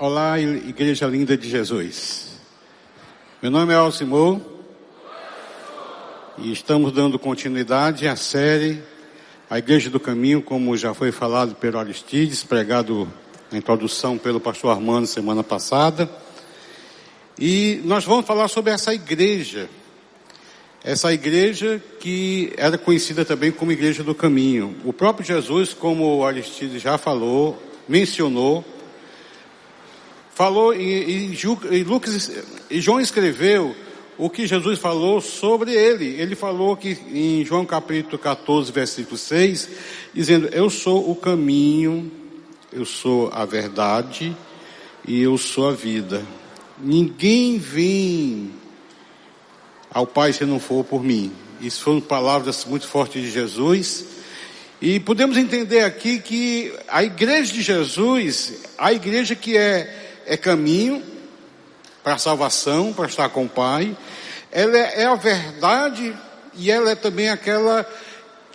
Olá, Igreja Linda de Jesus. Meu nome é Alcimor e estamos dando continuidade à série A Igreja do Caminho, como já foi falado pelo Aristides, pregado na introdução pelo pastor Armando semana passada. E nós vamos falar sobre essa igreja. Essa igreja que era conhecida também como Igreja do Caminho. O próprio Jesus, como o Aristides já falou, mencionou, falou e, e, e, Lucas, e João escreveu o que Jesus falou sobre ele. Ele falou que em João capítulo 14, versículo 6, dizendo: Eu sou o caminho, eu sou a verdade e eu sou a vida. Ninguém vem ao Pai se não for por mim. Isso foram palavras muito fortes de Jesus. E podemos entender aqui que a igreja de Jesus, a igreja que é é caminho para a salvação, para estar com o Pai. Ela é, é a verdade e ela é também aquela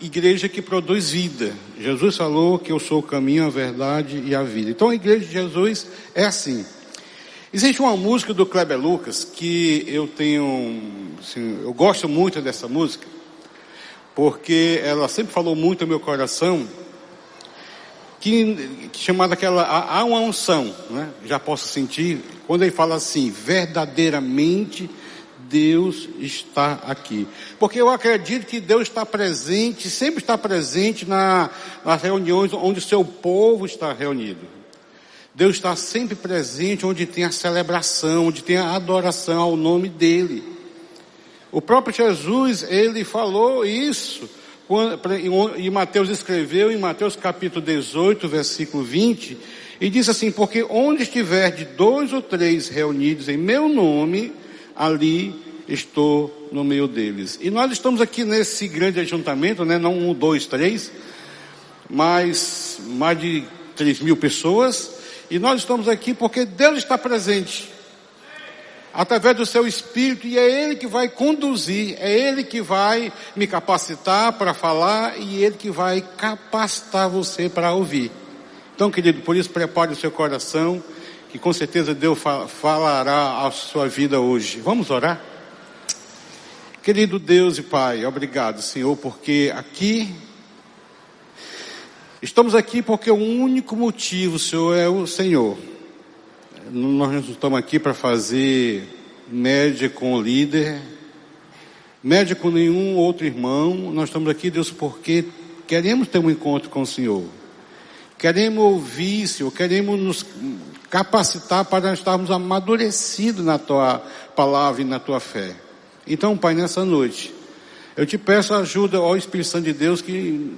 igreja que produz vida. Jesus falou que eu sou o caminho, a verdade e a vida. Então a igreja de Jesus é assim. Existe uma música do Kleber Lucas que eu tenho, assim, eu gosto muito dessa música, porque ela sempre falou muito ao meu coração que, que chamada aquela, há uma unção, né? já posso sentir, quando ele fala assim, verdadeiramente Deus está aqui. Porque eu acredito que Deus está presente, sempre está presente na, nas reuniões onde o seu povo está reunido. Deus está sempre presente onde tem a celebração, onde tem a adoração ao nome dele. O próprio Jesus, ele falou isso e Mateus escreveu em Mateus capítulo 18, versículo 20, e diz assim: Porque onde estiver de dois ou três reunidos em meu nome, ali estou no meio deles. E nós estamos aqui nesse grande ajuntamento, né? Não um, dois, três, mas mais de três mil pessoas. E nós estamos aqui porque Deus está presente através do seu espírito, e é Ele que vai conduzir, é Ele que vai me capacitar para falar e Ele que vai capacitar você para ouvir. Então, querido, por isso prepare o seu coração, que com certeza Deus falará a sua vida hoje. Vamos orar? Querido Deus e Pai, obrigado, Senhor, porque aqui Estamos aqui porque o único motivo, Senhor, é o Senhor. Nós não estamos aqui para fazer média com o líder, média com nenhum outro irmão. Nós estamos aqui, Deus, porque queremos ter um encontro com o Senhor. Queremos ouvir, Senhor, queremos nos capacitar para estarmos amadurecidos na tua palavra e na tua fé. Então, Pai, nessa noite, eu te peço ajuda ao Espírito Santo de Deus que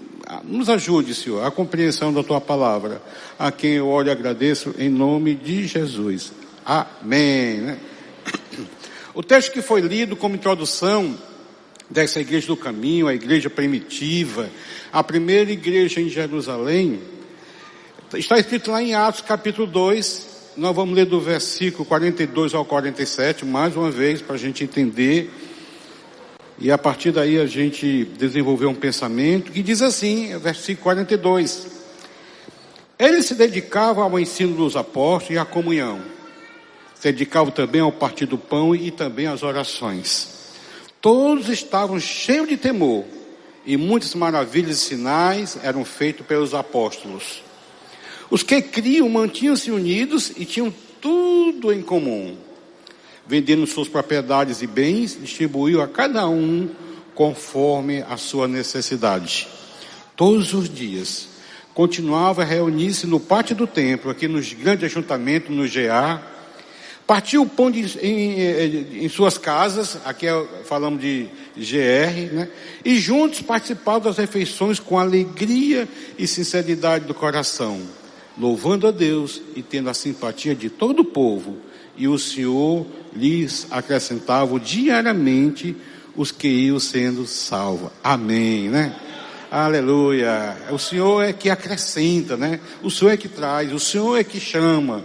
nos ajude, Senhor, a compreensão da tua palavra. A quem eu olho e agradeço em nome de Jesus. Amém. Né? O texto que foi lido como introdução dessa igreja do caminho, a igreja primitiva, a primeira igreja em Jerusalém, está escrito lá em Atos capítulo 2, nós vamos ler do versículo 42 ao 47, mais uma vez, para a gente entender e a partir daí a gente desenvolveu um pensamento que diz assim, versículo 42. Ele se dedicava ao ensino dos apóstolos e à comunhão. Se dedicava também ao partir do pão e também às orações. Todos estavam cheios de temor e muitas maravilhas e sinais eram feitos pelos apóstolos. Os que criam mantinham-se unidos e tinham tudo em comum vendendo suas propriedades e bens, distribuiu a cada um conforme a sua necessidade. Todos os dias, continuava a reunir-se no pátio do templo, aqui nos grandes ajuntamentos, no GA, partiu o pão de, em, em, suas casas, aqui é, falamos de GR, né? E juntos participavam das refeições com alegria e sinceridade do coração, louvando a Deus e tendo a simpatia de todo o povo e o Senhor lhes acrescentava diariamente os que iam sendo salvos. Amém, né? Aleluia. O Senhor é que acrescenta, né? O Senhor é que traz, o Senhor é que chama.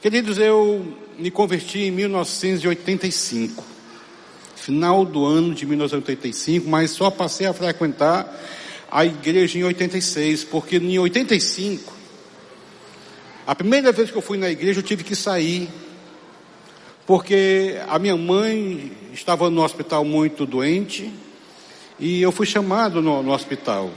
Queridos, eu me converti em 1985. Final do ano de 1985, mas só passei a frequentar a igreja em 86, porque em 85 A primeira vez que eu fui na igreja, eu tive que sair, porque a minha mãe estava no hospital muito doente, e eu fui chamado no, no hospital.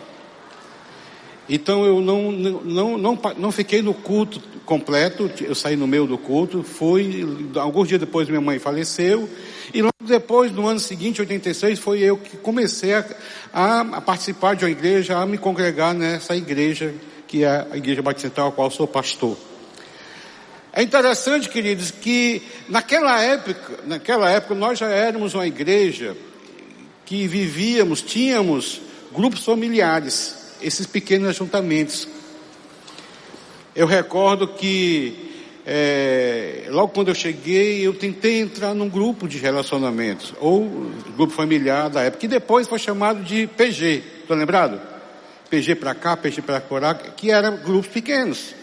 Então eu não, não, não, não, fiquei no culto completo, eu saí no meio do culto, fui, alguns dias depois minha mãe faleceu, e logo depois, no ano seguinte, 86, foi eu que comecei a, a, participar de uma igreja, a me congregar nessa igreja, que é a Igreja Batista a qual sou pastor. É interessante, queridos, que naquela época, naquela época nós já éramos uma igreja que vivíamos, tínhamos grupos familiares esses pequenos ajuntamentos. Eu recordo que é, logo quando eu cheguei, eu tentei entrar num grupo de relacionamentos, ou grupo familiar da época, que depois foi chamado de PG, estou lembrado? PG para cá, PG para cá, que eram grupos pequenos.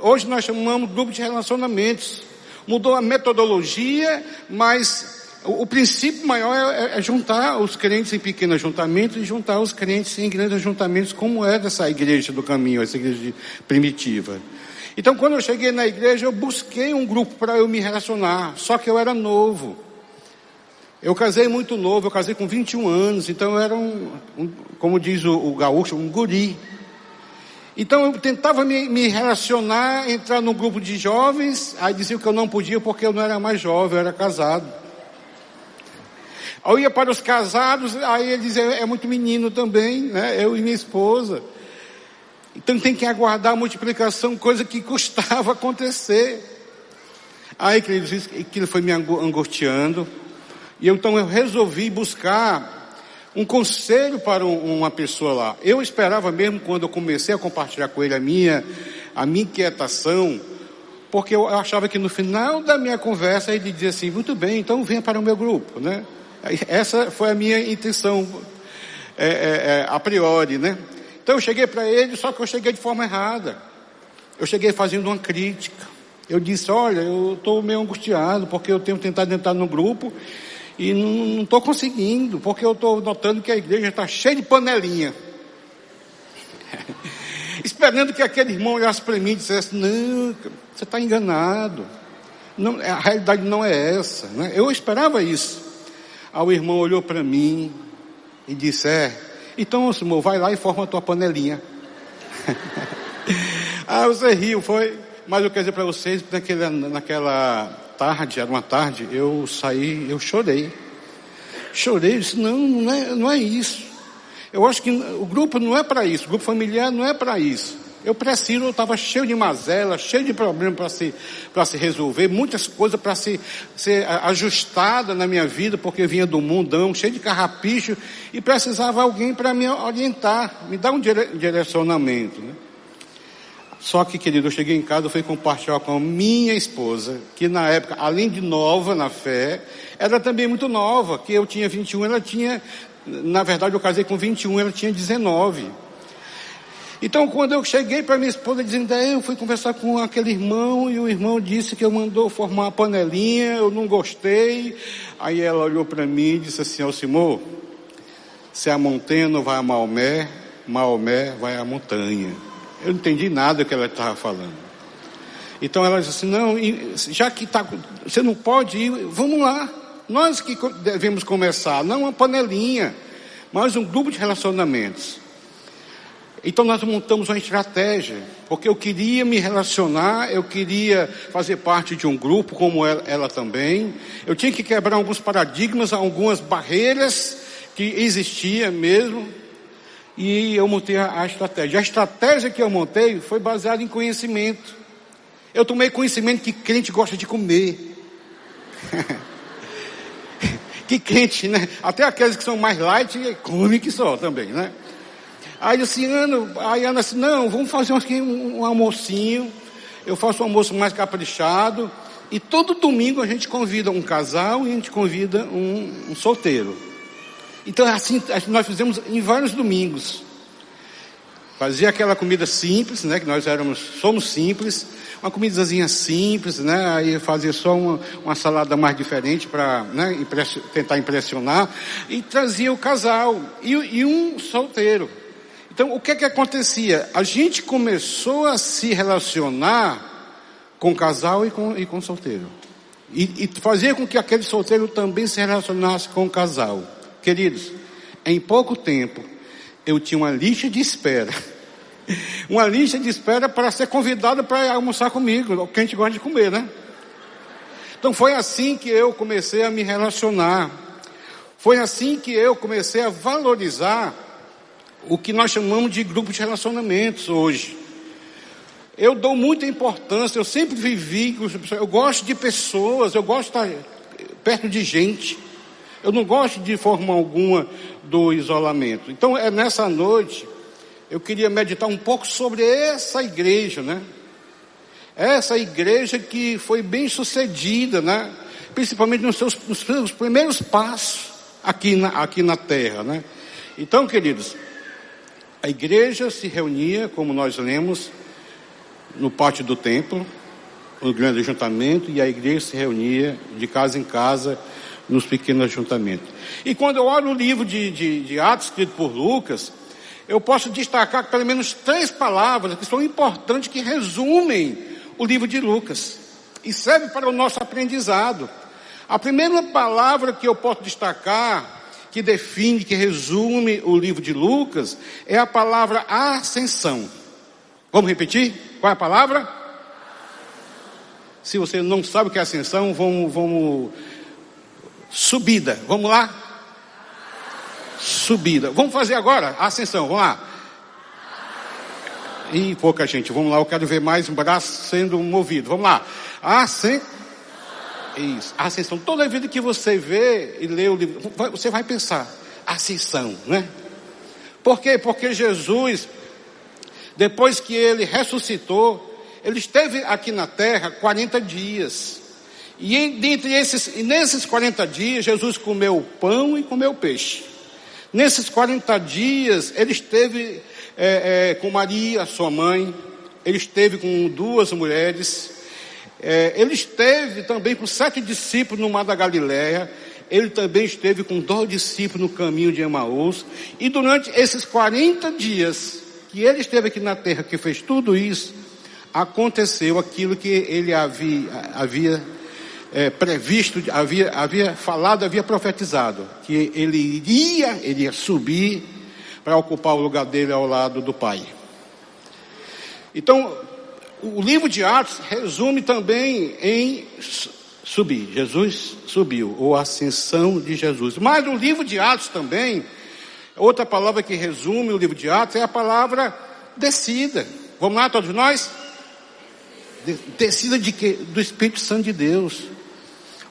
Hoje nós chamamos grupo de relacionamentos. Mudou a metodologia, mas o, princípio maior é, é, é, juntar os crentes em pequenos ajuntamentos e juntar os crentes em grandes ajuntamentos, como é dessa igreja do caminho, essa igreja primitiva. Então, quando eu cheguei na igreja, eu busquei um grupo para eu me relacionar, só que eu era novo. Eu casei muito novo, eu casei com 21 anos, então eu era um, um como diz o, o, gaúcho, um guri. Então eu tentava me, me, relacionar, entrar num grupo de jovens, aí diziam que eu não podia porque eu não era mais jovem, eu era casado. Eu ia para os casados, aí ele dizia, é muito menino também, né? Eu e minha esposa. Então tem que aguardar a multiplicação, coisa que custava acontecer. Aí, queridos, aquilo foi me angustiando. E eu, então eu resolvi buscar um conselho para uma pessoa lá. Eu esperava mesmo quando eu comecei a compartilhar com ele a minha, a minha inquietação, porque eu achava que no final da minha conversa ele dizia assim, muito bem, então venha para o meu grupo, né? Essa foi a minha intenção é, é, é, a priori, né? Então eu cheguei para ele, só que eu cheguei de forma errada. Eu cheguei fazendo uma crítica. Eu disse, olha, eu estou meio angustiado porque eu tenho tentado entrar no grupo e não estou conseguindo, porque eu estou notando que a igreja está cheia de panelinha. Esperando que aquele irmão olhasse para mim e dissesse, não, você está enganado. Não, a realidade não é essa. Né? Eu esperava isso. Aí o irmão olhou para mim e disse: É, então, senhor, vai lá e forma a tua panelinha. ah, você riu, foi. Mas eu quero dizer para vocês, naquela, naquela tarde, era uma tarde, eu saí, eu chorei. Chorei, disse, não, não é, não é isso. Eu acho que o grupo não é para isso, o grupo familiar não é para isso. Eu preciso, eu estava cheio de mazela, cheio de problemas para se, se resolver, muitas coisas para se, ser ajustada na minha vida, porque vinha do mundão, cheio de carrapicho, e precisava alguém para me orientar, me dar um direcionamento. Né? Só que, querido, eu cheguei em casa, fui compartilhar com a minha esposa, que na época, além de nova na fé, era também muito nova, que eu tinha 21, ela tinha, na verdade eu casei com 21, ela tinha 19. Então, quando eu cheguei para minha esposa dizendo, é, eu fui conversar com aquele irmão e o irmão disse que eu mandou formar uma panelinha, eu não gostei. Aí ela olhou para mim e disse assim, Alcimor, se a montanha não vai a Maomé, Maomé vai à montanha. Eu não entendi nada que ela estava falando. Então ela disse assim, não, já que tá, você não pode ir, vamos lá. Nós que devemos começar, não uma panelinha, mas um grupo de relacionamentos. Então nós montamos uma estratégia, porque eu queria me relacionar, eu queria fazer parte de um grupo como ela, ela também. Eu tinha que quebrar alguns paradigmas, algumas barreiras que existiam mesmo. E eu montei a, a estratégia. A estratégia que eu montei foi baseada em conhecimento. Eu tomei conhecimento que crente gosta de comer. que crente, né? Até aqueles que são mais light, come que só também, né? Aí assim, Ana, aí Ana assim, não, vamos fazer aqui um, um almocinho. Eu faço um almoço mais caprichado. E todo domingo a gente convida um casal e a gente convida um, um solteiro. Então assim, nós fizemos em vários domingos. Fazia aquela comida simples, né? Que nós éramos, somos simples. Uma comidazinha simples, né? Aí fazia só uma, uma salada mais diferente para né, tentar impressionar. E trazia o casal e, e um solteiro. Então, o que é que acontecia? A gente começou a se relacionar com casal e com, e com solteiro. E, e fazia com que aquele solteiro também se relacionasse com o casal. Queridos, em pouco tempo, eu tinha uma lista de espera. Uma lista de espera para ser convidado para almoçar comigo, que a gente gosta de comer, né? Então foi assim que eu comecei a me relacionar. Foi assim que eu comecei a valorizar o que nós chamamos de grupo de relacionamentos hoje. Eu dou muita importância, eu sempre vivi, eu gosto de pessoas, eu gosto de estar perto de gente. Eu não gosto de forma alguma do isolamento. Então é nessa noite, eu queria meditar um pouco sobre essa igreja, né? Essa igreja que foi bem sucedida, né? Principalmente nos seus, nos seus primeiros passos aqui na, aqui na terra, né? Então, queridos, a igreja se reunia, como nós lemos, no pátio do templo, no grande ajuntamento, e a igreja se reunia de casa em casa nos pequenos ajuntamentos. E quando eu olho o livro de, de, de Atos escrito por Lucas, eu posso destacar pelo menos três palavras que são importantes, que resumem o livro de Lucas e serve para o nosso aprendizado. A primeira palavra que eu posso destacar, que define, que resume o livro de Lucas, é a palavra ascensão. Vamos repetir? Qual é a palavra? Se você não sabe o que é ascensão, vamos, vamos subida. Vamos lá? Subida. Vamos fazer agora ascensão. Vamos lá. E pouca gente. Vamos lá, eu quero ver mais um braço sendo movido. Vamos lá. Ascensão. Isso. Ascensão. Toda vida que você vê e lê o livro, você vai pensar. Ascensão, né? Por quê? Porque Jesus, depois que ele ressuscitou, ele esteve aqui na terra 40 dias. E dentre esses, nesses 40 dias, Jesus comeu pão e comeu peixe. Nesses 40 dias, ele esteve é, é, com Maria, sua mãe, ele esteve com duas mulheres, é, ele esteve também com sete discípulos no mar da Galileia, ele também esteve com dois discípulos no caminho de Emaús, e durante esses 40 dias que ele esteve aqui na terra, que fez tudo isso, aconteceu aquilo que ele havia, havia é, previsto, havia, havia falado, havia profetizado, que ele iria, ele ia subir para ocupar o lugar dele ao lado do Pai. Então, o livro de Atos resume também em subir. Jesus subiu, ou ascensão de Jesus. Mas o livro de Atos também, outra palavra que resume o livro de Atos é a palavra descida. Vamos lá, todos nós? Descida de quê? Do Espírito Santo de Deus.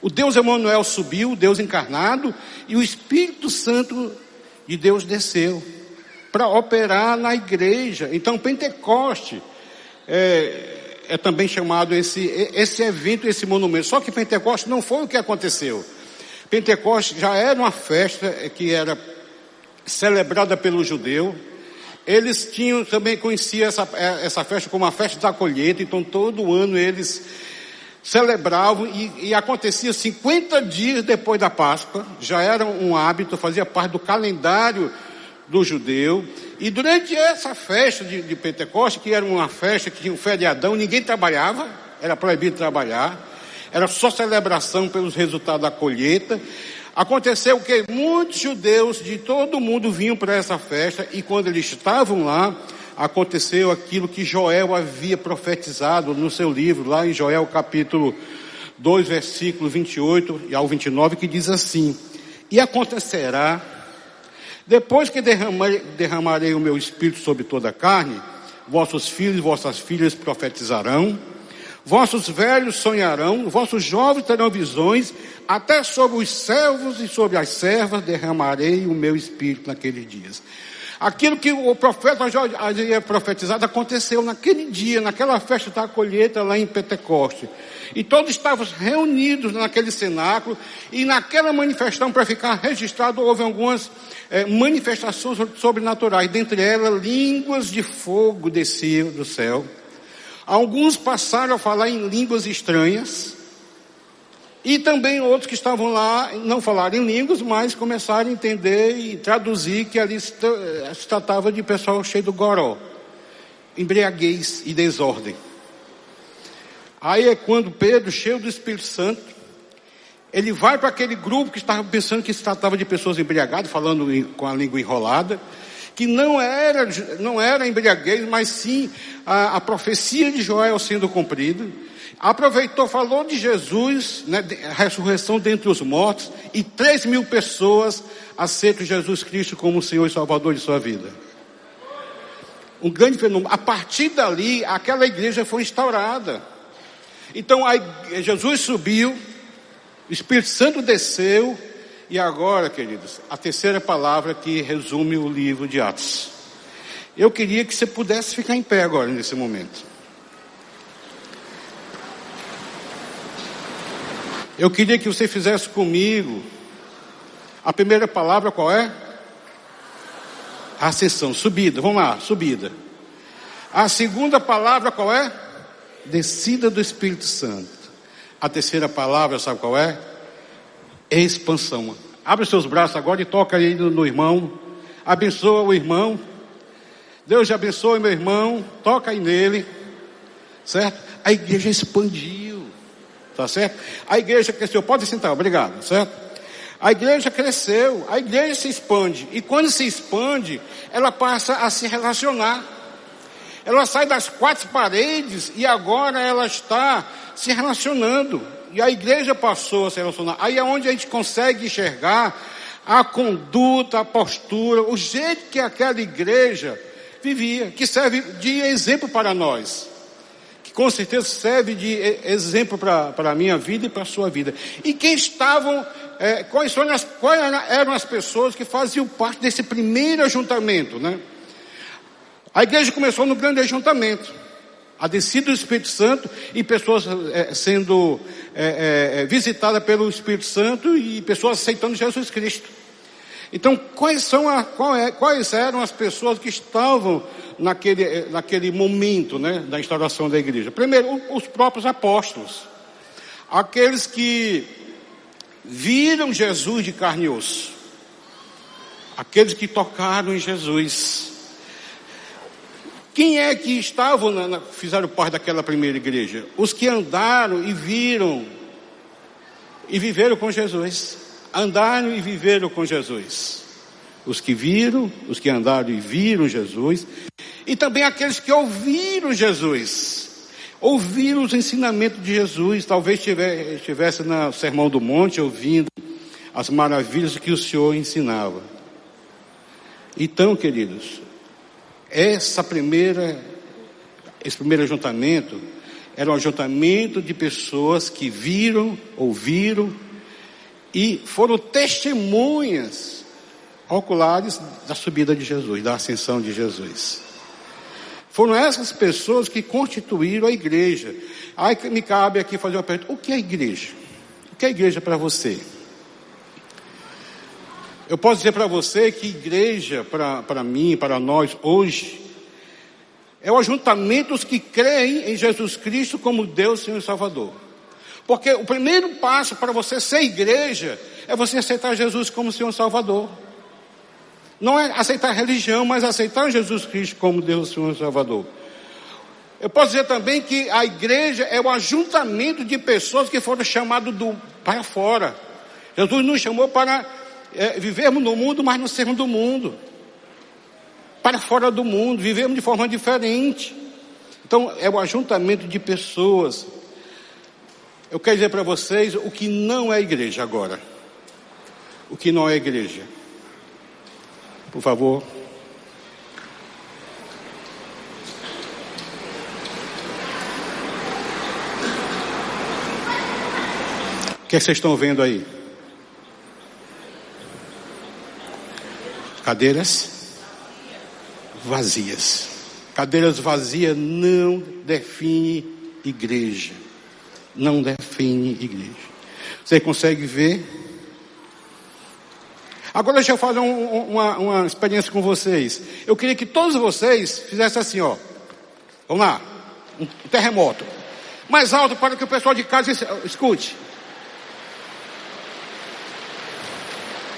O Deus Emanuel subiu, Deus encarnado, e o Espírito Santo de Deus desceu para operar na igreja. Então, Pentecoste é, é, também chamado esse, esse evento, esse monumento. Só que Pentecoste não foi o que aconteceu. Pentecoste já era uma festa que era celebrada pelo judeu. Eles tinham também conheciam essa, essa festa como a festa da colheita, então todo ano eles celebravam e, e, acontecia 50 dias depois da Páscoa, já era um hábito, fazia parte do calendário do judeu. E durante essa festa de, de Pentecostes, que era uma festa que tinha um feriadão, ninguém trabalhava, era proibido trabalhar, era só celebração pelos resultados da colheita. Aconteceu que muitos judeus de todo o mundo vinham para essa festa e quando eles estavam lá, aconteceu aquilo que Joel havia profetizado no seu livro, lá em Joel capítulo 2, versículo 28 e ao 29, que diz assim: E acontecerá, depois que derramarei, derramarei o meu espírito sobre toda a carne, vossos filhos e vossas filhas profetizarão, vossos velhos sonharão, vossos jovens terão visões, até sobre os servos e sobre as servas derramarei o meu espírito naqueles dias. Aquilo que o profeta havia profetizado aconteceu naquele dia, naquela festa da colheita lá em Pentecoste. E todos estavam reunidos naquele cenáculo e naquela manifestação, para ficar registrado, houve algumas é, manifestações sobrenaturais. Dentre elas, línguas de fogo desciam do céu. Alguns passaram a falar em línguas estranhas. E também outros que estavam lá não falaram em línguas, mas começaram a entender e traduzir que ali se, se tratava de pessoal cheio do goró, embriaguez e desordem. Aí é quando Pedro, cheio do Espírito Santo, ele vai para aquele grupo que estava pensando que se tratava de pessoas embriagadas, falando com a língua enrolada, que não era, não era embriaguez, mas sim a, a profecia de Joel sendo cumprida. Aproveitou, falou de Jesus, né, a ressurreição dentre os mortos, e três mil pessoas aceitam Jesus Cristo como Senhor e Salvador de sua vida. Um grande fenômeno. A partir dali, aquela igreja foi instaurada. Então, a, Jesus subiu, o Espírito Santo desceu, e agora, queridos, a terceira palavra que resume o livro de Atos. Eu queria que você pudesse ficar em pé agora, nesse momento. Eu queria que você fizesse comigo. A primeira palavra qual é? Ascensão, subida. Vamos lá, subida. A segunda palavra qual é? Descida do Espírito Santo. A terceira palavra, sabe qual é? Expansão. Abre seus braços agora e toca aí no, irmão. Abençoa o irmão. Deus te abençoe, meu irmão. Toca aí nele. Certo? A igreja expandiu. Tá certo? A igreja cresceu. Pode sentar, obrigado, certo? A igreja cresceu, a igreja se expande. E quando se expande, ela passa a se relacionar. Ela sai das quatro paredes e agora ela está se relacionando. E a igreja passou a se relacionar. Aí é onde a gente consegue enxergar a conduta, a postura, o jeito que aquela igreja vivia, que serve de exemplo para nós com certeza serve de exemplo para a minha vida e para a sua vida. E quem estavam, é, quais, são as, quais eram as pessoas que faziam parte desse primeiro ajuntamento, né? A igreja começou no grande ajuntamento, a descida do Espírito Santo e pessoas é, sendo é, é, é visitadas pelo Espírito Santo e pessoas aceitando Jesus Cristo. Então, quais, são a, é, quais eram as pessoas que estavam naquele, eh, naquele momento né, da instauração da igreja? Primeiro, os próprios apóstolos. Aqueles que viram Jesus de carne e osso. Aqueles que tocaram em Jesus. Quem é que estavam, na, na, fizeram parte daquela primeira igreja? Os que andaram e viram e viveram com Jesus andaram e viveram com Jesus. Os que viram, os que andaram e viram Jesus, e também aqueles que ouviram Jesus, ouviram os ensinamentos de Jesus, talvez estivesse no Sermão do Monte ouvindo as maravilhas que o Senhor ensinava. Então, queridos, essa primeira, esse primeiro ajuntamento era um ajuntamento de pessoas que viram, ouviram e foram testemunhas oculares da subida de Jesus, da ascensão de Jesus. Foram essas pessoas que constituíram a igreja. Aí me cabe aqui fazer uma pergunta: o que é igreja? O que é igreja para você? Eu posso dizer para você que igreja, para mim, para nós, hoje, é o ajuntamento dos que creem em Jesus Cristo como Deus, Senhor e Salvador. Porque o primeiro passo para você ser igreja é você aceitar Jesus como Senhor Salvador. Não é aceitar religião, mas aceitar Jesus Cristo como Deus Senhor Salvador. Eu posso dizer também que a igreja é o ajuntamento de pessoas que foram chamadas do para fora. Jesus nos chamou para é, vivermos no mundo, mas não sermos do mundo. Para fora do mundo, vivemos de forma diferente. Então, é o ajuntamento de pessoas eu quero dizer para vocês o que não é igreja agora. O que não é igreja. Por favor. O que, é que vocês estão vendo aí? Cadeiras vazias. Cadeiras vazias não define igreja não define igreja. Você consegue ver? Agora deixa eu fazer um, uma, uma experiência com vocês. Eu queria que todos vocês fizessem assim, ó. Vamos lá. Um terremoto. Mais alto para que o pessoal de casa escute.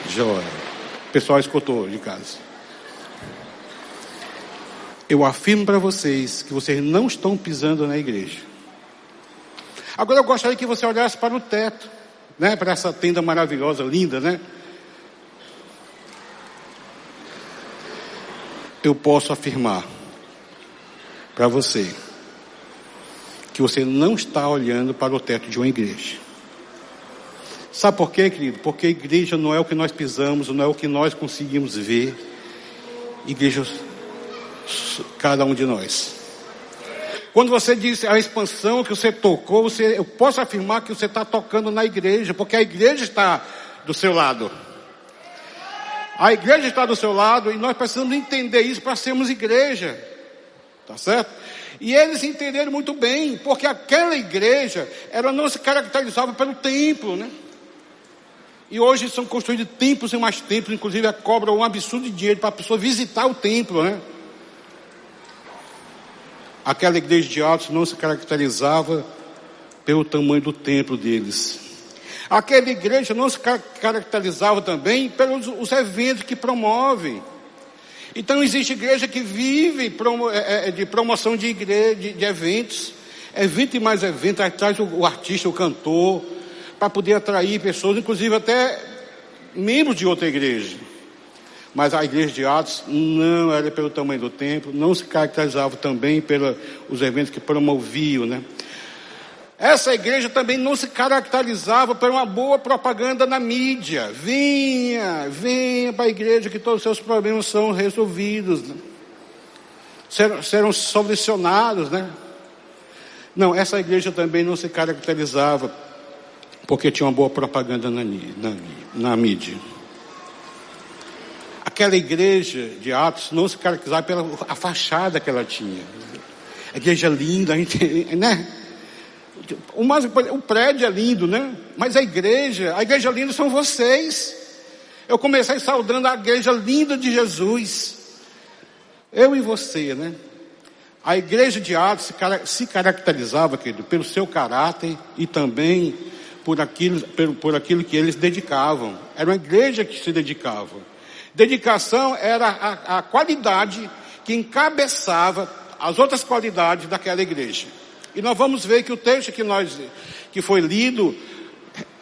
Joia. O pessoal escutou de casa. Eu afirmo para vocês que vocês não estão pisando na igreja. Agora eu gostaria que você olhasse para o teto, né? Para essa tenda maravilhosa, linda, né? Eu posso afirmar para você que você não está olhando para o teto de uma igreja. Sabe por quê, querido? Porque a igreja não é o que nós pisamos, não é o que nós conseguimos ver. Igreja, cada um de nós. Quando você diz a expansão que você tocou, você, eu posso afirmar que você está tocando na igreja, porque a igreja está do seu lado. A igreja está do seu lado e nós precisamos entender isso para sermos igreja. Tá certo? E eles entenderam muito bem, porque aquela igreja, ela não se caracterizava pelo templo, né? E hoje são construídos templos e mais templos, inclusive cobra um absurdo de dinheiro para a pessoa visitar o templo, né? Aquela igreja de Atos não se caracterizava pelo tamanho do templo deles. Aquela igreja não se caracterizava também pelos os eventos que promovem. Então existe igreja que vive é, é, de promoção de igreja, de, de eventos, evento e mais evento, atrás o, o artista, o cantor, para poder atrair pessoas, inclusive até membros de outra igreja. Mas a igreja de Atos não era pelo tamanho do templo, não se caracterizava também pelos eventos que promoviam, né? Essa igreja também não se caracterizava por uma boa propaganda na mídia. Venha, venha para a igreja que todos os seus problemas são resolvidos. Né? Serão, serão solucionados, né? Não, essa igreja também não se caracterizava porque tinha uma boa propaganda na, na, na mídia. Aquela igreja de Atos não se caracterizava pela a fachada que ela tinha. A igreja linda, né? O, prédio é lindo, né? Mas a igreja, a igreja linda são vocês. Eu comecei saudando a igreja linda de Jesus. Eu e você, né? A igreja de Atos se, se caracterizava, querido, pelo seu caráter e também por aquilo, por, por aquilo que eles dedicavam. Era uma igreja que se dedicava. Dedicação era a, a qualidade que encabeçava as outras qualidades daquela igreja. E nós vamos ver que o texto que nós que foi lido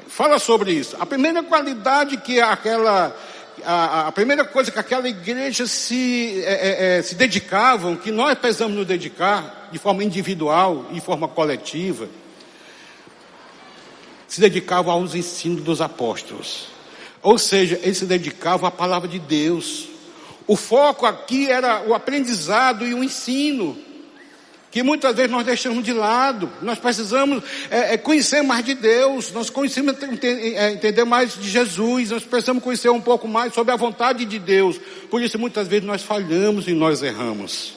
fala sobre isso. A primeira qualidade que aquela a, a primeira coisa que aquela igreja se, é, é, é, se dedicavam, que nós precisamos nos dedicar de forma individual e de forma coletiva, se dedicavam aos ensinos dos apóstolos. Ou seja, eles se dedicavam à palavra de Deus. O foco aqui era o aprendizado e o ensino que muitas vezes nós deixamos de lado. Nós precisamos é, é, conhecer mais de Deus, nós conhecemos, é, entender mais de Jesus, nós precisamos conhecer um pouco mais sobre a vontade de Deus. Por isso, muitas vezes nós falhamos e nós erramos.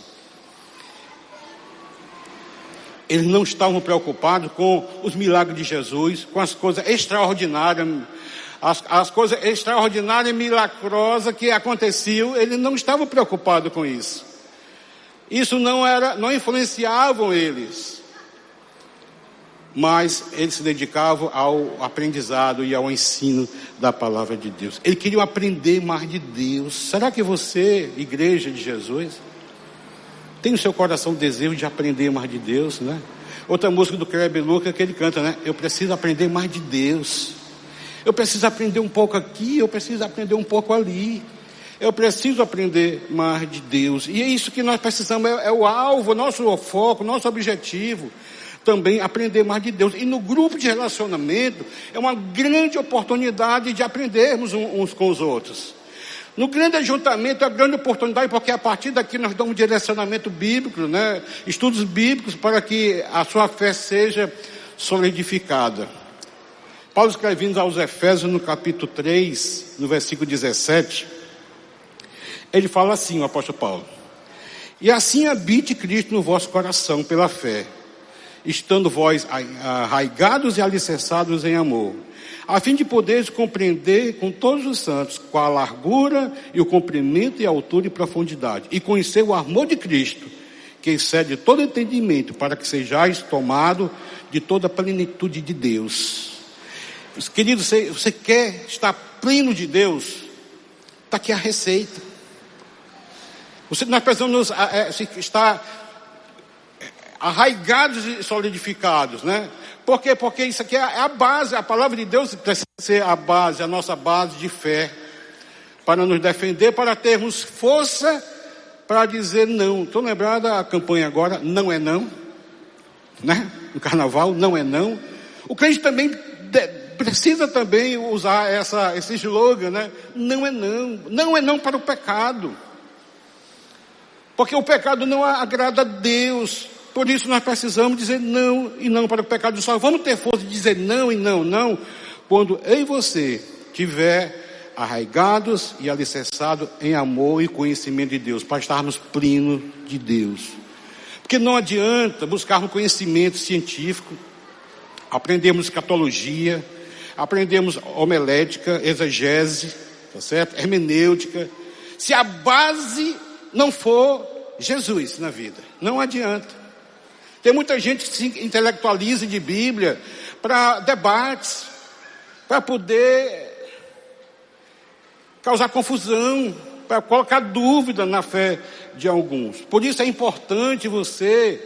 Eles não estavam preocupados com os milagres de Jesus, com as coisas extraordinárias, as, as coisas extraordinárias e milagrosas que aconteciam, eles não estavam preocupados com isso. Isso não era, não influenciavam eles. Mas eles se dedicavam ao aprendizado e ao ensino da palavra de Deus. Eles queriam aprender mais de Deus. Será que você, igreja de Jesus, tem no seu coração o desejo de aprender mais de Deus, né? Outra música do Kleber Luca que ele canta, né? Eu preciso aprender mais de Deus. Eu preciso aprender um pouco aqui, eu preciso aprender um pouco ali. Eu preciso aprender mais de Deus. E é isso que nós precisamos, é, é o alvo, nosso foco, nosso objetivo. Também aprender mais de Deus. E no grupo de relacionamento é uma grande oportunidade de aprendermos uns com os outros. No grande ajuntamento é uma grande oportunidade, porque a partir daqui nós damos direcionamento bíblico, né? estudos bíblicos para que a sua fé seja solidificada. Paulo escrevendo aos Efésios no capítulo 3, no versículo 17, ele fala assim, o apóstolo Paulo: E assim habite Cristo no vosso coração pela fé, estando vós arraigados e alicerçados em amor, a fim de poderes compreender com todos os santos qual a largura e o comprimento e a altura e profundidade, e conhecer o amor de Cristo, que excede todo entendimento, para que sejais tomado de toda a plenitude de Deus. Querido, você, você quer estar pleno de Deus? Está aqui a receita. Nós precisamos é, estar arraigados e solidificados, né? Por quê? Porque isso aqui é a base, a palavra de Deus precisa ser a base, a nossa base de fé, para nos defender, para termos força para dizer não. Estou lembrada a campanha agora, não é não, né? No carnaval, não é não. O crente também de, precisa também usar essa, esse slogan, né? Não é não. Não é não para o pecado. Porque o pecado não agrada a Deus. Por isso nós precisamos dizer não e não para o pecado. Só vamos ter força de dizer não e não, não, quando eu e você tiver arraigados e alicerçados em amor e conhecimento de Deus, para estarmos plenos de Deus. Porque não adianta buscarmos conhecimento científico, aprendemos escatologia, aprendemos homilética, exegese, tá certo? Hermenêutica. Se a base não for Jesus na vida, não adianta. Tem muita gente que se intelectualiza de Bíblia para debates, para poder causar confusão, para colocar dúvida na fé de alguns. Por isso é importante você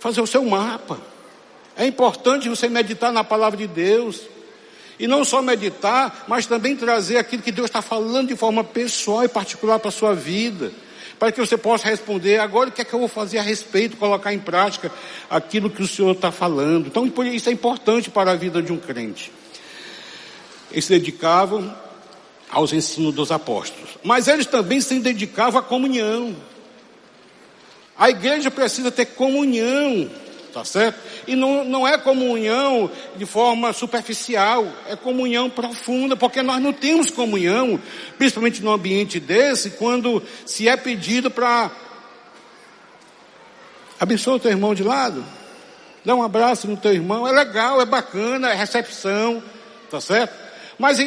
fazer o seu mapa. É importante você meditar na palavra de Deus. E não só meditar, mas também trazer aquilo que Deus está falando de forma pessoal e particular para a sua vida para que você possa responder agora o que é que eu vou fazer a respeito, colocar em prática aquilo que o Senhor está falando. Então, isso é importante para a vida de um crente. Eles se dedicavam aos ensinos dos apóstolos, mas eles também se dedicavam à comunhão. A igreja precisa ter comunhão Tá certo? E não, não é comunhão de forma superficial, é comunhão profunda, porque nós não temos comunhão, principalmente num ambiente desse, quando se é pedido para abençoa o teu irmão de lado, dá um abraço no teu irmão, é legal, é bacana, é recepção, tá certo? Mas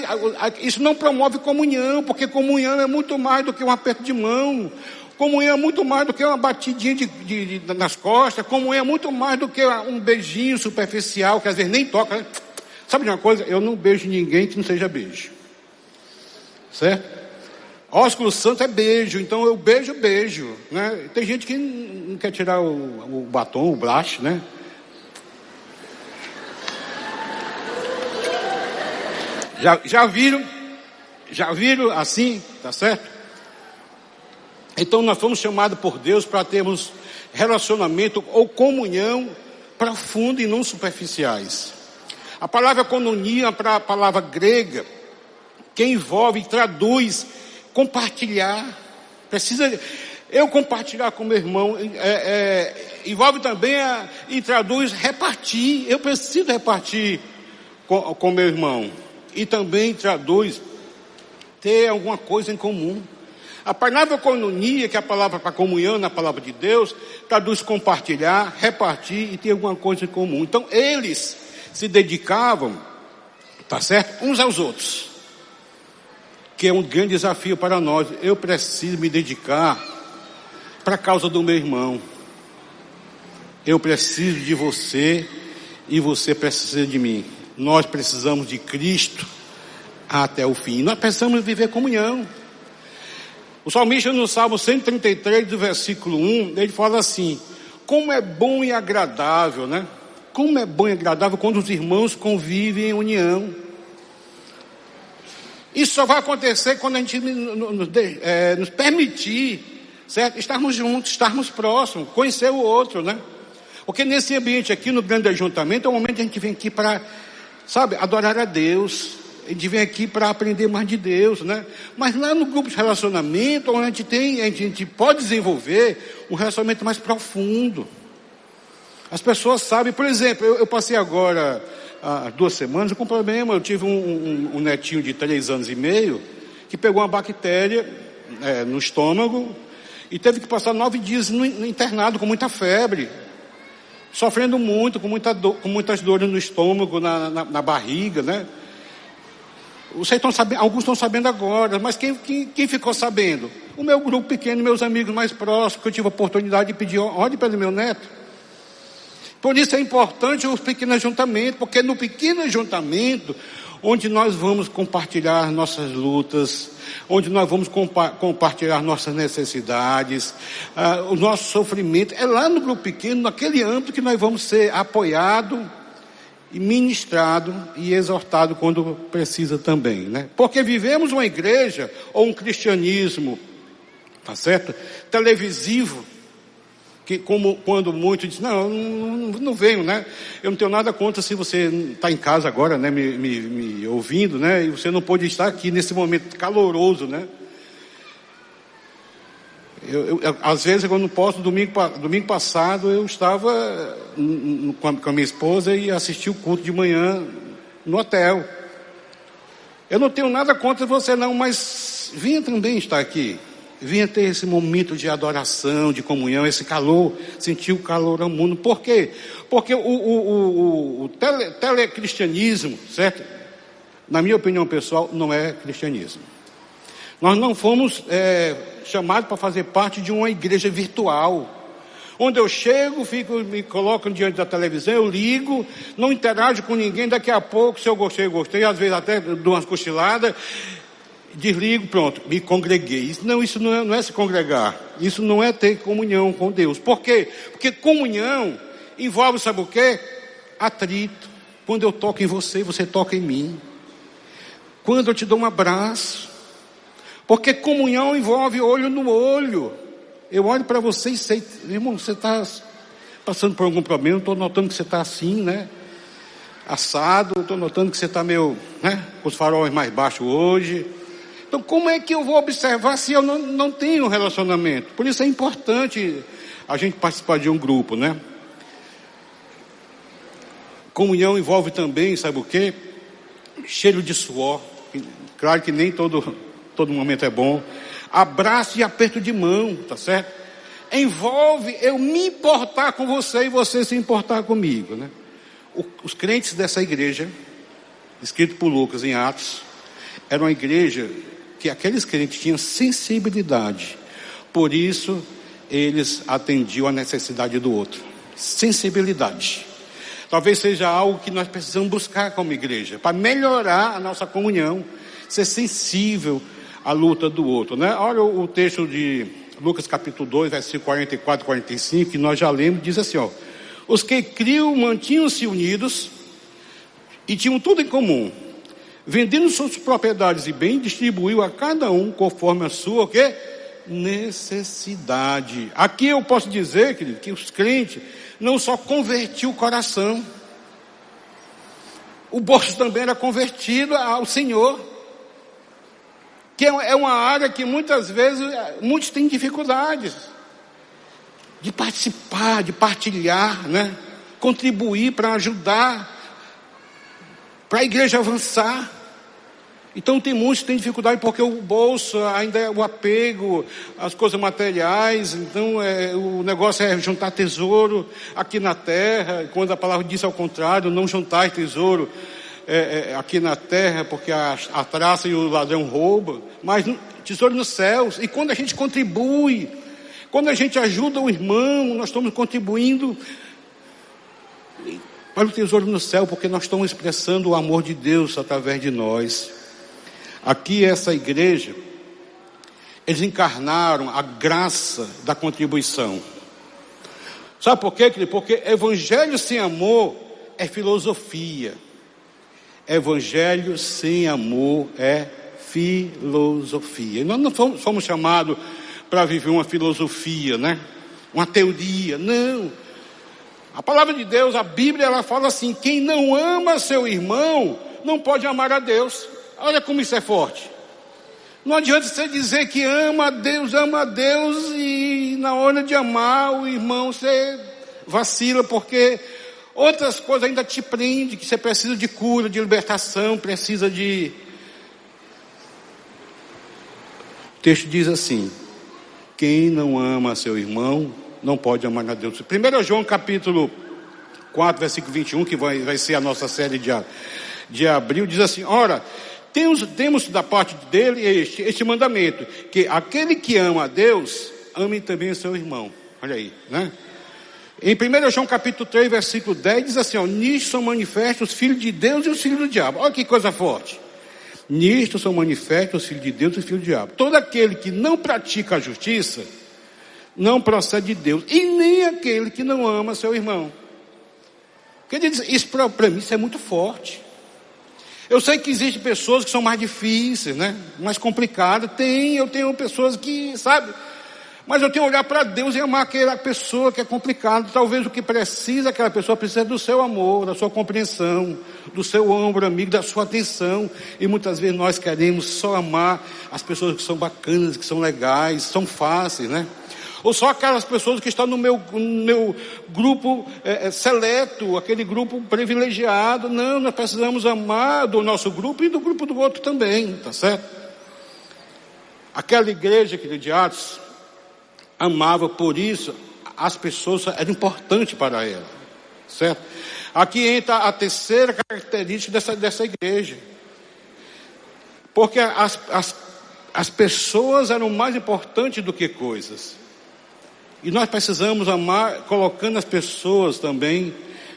isso não promove comunhão, porque comunhão é muito mais do que um aperto de mão. Comunhão é muito mais do que uma batidinha de, de, de, nas costas, comunhão é muito mais do que um beijinho superficial, que às vezes nem toca. Né? Sabe de uma coisa? Eu não beijo ninguém que não seja beijo. Certo? Ósculo santo é beijo, então eu beijo, beijo. Né? Tem gente que não quer tirar o, o batom, o blush, né? Já, já viram? Já viram assim? Tá certo? Então nós fomos chamados por Deus para termos relacionamento ou comunhão profundo e não superficiais. A palavra cononia para a palavra grega, que envolve, traduz, compartilhar. Precisa eu compartilhar com meu irmão, é, é, envolve também a, e traduz repartir. Eu preciso repartir com, com meu irmão. E também traduz ter alguma coisa em comum. A palavra coinonia, que é a palavra para comunhão na palavra de Deus, traduz compartilhar, repartir e ter alguma coisa em comum. Então eles se dedicavam, tá certo? Uns aos outros. Que é um grande desafio para nós. Eu preciso me dedicar para a causa do meu irmão. Eu preciso de você e você precisa de mim. Nós precisamos de Cristo até o fim. Nós precisamos viver comunhão. O salmista no Salmo 133, do versículo 1, ele fala assim: Como é bom e agradável, né? Como é bom e agradável quando os irmãos convivem em união. Isso só vai acontecer quando a gente nos, é, nos permitir, certo? Estarmos juntos, estarmos próximos, conhecer o outro, né? Porque nesse ambiente aqui, no grande ajuntamento, é o momento que a gente vem aqui para, sabe, adorar a Deus, a gente vem aqui para aprender mais de Deus, né? Mas lá no grupo de relacionamento, onde a gente tem, a gente pode desenvolver um relacionamento mais profundo. As pessoas sabem, por exemplo, eu, eu passei agora duas semanas com um problema. Eu tive um, um, um, netinho de três anos e meio que pegou uma bactéria é, no estômago e teve que passar nove dias no, no internado com muita febre, sofrendo muito, com, muita do, com muitas dores no estômago, na, na, na barriga, né? Vocês estão sabendo, alguns estão sabendo agora, mas quem, quem, quem, ficou sabendo? O meu grupo pequeno, meus amigos mais próximos, que eu tive a oportunidade de pedir ordem para o meu neto. Por isso é importante os pequenos ajuntamentos, porque no pequeno ajuntamento, onde nós vamos compartilhar nossas lutas, onde nós vamos compa compartilhar nossas necessidades, uh, o nosso sofrimento, é lá no grupo pequeno, naquele âmbito que nós vamos ser apoiados e ministrado e exortado quando precisa também, né? Porque vivemos uma igreja ou um cristianismo, tá certo? Televisivo, que como quando muitos dizem, não, não, não venho, né? Eu não tenho nada contra se você está em casa agora, né? Me, me, me, ouvindo, né? E você não pode estar aqui nesse momento caloroso, né? Eu, eu, às vezes, quando não posso, domingo, domingo passado eu estava com a, com a minha esposa e assisti o culto de manhã no hotel. Eu não tenho nada contra você não, mas vinha também estar aqui vinha ter esse momento de adoração, de comunhão, esse calor, sentir o calor ao mundo. Por quê? Porque o, o, o, o tele, telecristianismo, certo? Na minha opinião pessoal, não é cristianismo. Nós não fomos é, chamados para fazer parte de uma igreja virtual. Onde eu chego, fico, me coloco diante da televisão, eu ligo, não interajo com ninguém, daqui a pouco, se eu gostei, eu gostei, às vezes até dou umas cochiladas, desligo, pronto, me congreguei. Isso, não, isso não é, não é se congregar. Isso não é ter comunhão com Deus. Por quê? Porque comunhão envolve, sabe o quê? Atrito. Quando eu toco em você, você toca em mim. Quando eu te dou um abraço. Porque comunhão envolve olho no olho. Eu olho para você e sei, irmão, você está passando por algum problema, estou notando que você está assim, né? Assado, estou notando que você está meio, né? Com os faróis mais baixos hoje. Então, como é que eu vou observar se eu não, não tenho relacionamento? Por isso é importante a gente participar de um grupo, né? Comunhão envolve também, sabe o quê? Cheiro de suor. Claro que nem todo, todo momento é bom. Abraço e aperto de mão, tá certo? Envolve eu me importar com você e você se importar comigo, né? os crentes dessa igreja, escrito por Lucas em Atos, era uma igreja que aqueles crentes tinham sensibilidade. Por isso, eles atendiam a necessidade do outro. Sensibilidade. Talvez seja algo que nós precisamos buscar como igreja, para melhorar a nossa comunhão, ser sensível à luta do outro, né? Olha o texto de Lucas capítulo 2, versículo 44 e 45, que nós já lemos, diz assim, ó: Os que criam mantinham-se unidos e tinham tudo em comum vendendo suas propriedades e bens, distribuiu a cada um conforme a sua o quê? necessidade. Aqui eu posso dizer, querido, que os crentes não só convertiam o coração, o bolso também era convertido ao Senhor. Que é uma área que muitas vezes muitos têm dificuldades de participar, de partilhar, né? Contribuir para ajudar para a igreja avançar. Então tem muitos que têm dificuldade porque o bolso ainda é o apego, as coisas materiais, então é, o negócio é juntar tesouro aqui na terra, quando a palavra diz ao contrário, não juntar tesouro é, é, aqui na terra, porque a, a traça e o ladrão roubam, mas tesouro nos céus, e quando a gente contribui, quando a gente ajuda o irmão, nós estamos contribuindo para o tesouro no céu, porque nós estamos expressando o amor de Deus através de nós. Aqui, essa igreja, eles encarnaram a graça da contribuição. Sabe por quê, querido? Porque evangelho sem amor é filosofia. Evangelho sem amor é filosofia. Nós não fomos, fomos chamados para viver uma filosofia, né? Uma teoria. Não. A palavra de Deus, a Bíblia, ela fala assim: quem não ama seu irmão, não pode amar a Deus. Olha como isso é forte. Não adianta você dizer que ama a Deus, ama a Deus e na hora de amar o irmão você vacila porque outras coisas ainda te prende, que você precisa de cura, de libertação, precisa de. O texto diz assim: quem não ama seu irmão não pode amar a Deus. 1 João capítulo 4, versículo 21, que vai, vai ser a nossa série de, de abril, diz assim: Ora, temos, temos da parte dele este, este mandamento, que aquele que ama a Deus, ame também seu irmão. Olha aí, né? Em 1 João capítulo 3, versículo 10, diz assim, ó, nisto são manifestos os filhos de Deus e os filhos do diabo. Olha que coisa forte. Nisto são manifestos os filhos de Deus e os filhos do diabo. Todo aquele que não pratica a justiça, não procede de Deus. E nem aquele que não ama seu irmão. Quer dizer, isso para mim isso é muito forte. Eu sei que existem pessoas que são mais difíceis, né? Mais complicadas. Tem, eu tenho pessoas que, sabe? Mas eu tenho que olhar para Deus e amar aquela pessoa que é complicada. Talvez o que precisa, aquela pessoa precisa do seu amor, da sua compreensão, do seu ombro amigo, da sua atenção. E muitas vezes nós queremos só amar as pessoas que são bacanas, que são legais, são fáceis, né? Ou só aquelas pessoas que estão no meu, no meu grupo é, seleto, aquele grupo privilegiado. Não, nós precisamos amar do nosso grupo e do grupo do outro também, tá certo? Aquela igreja que de Atos amava por isso, as pessoas eram importantes para ela, certo? Aqui entra a terceira característica dessa, dessa igreja. Porque as, as, as pessoas eram mais importantes do que coisas. E nós precisamos amar, colocando as pessoas também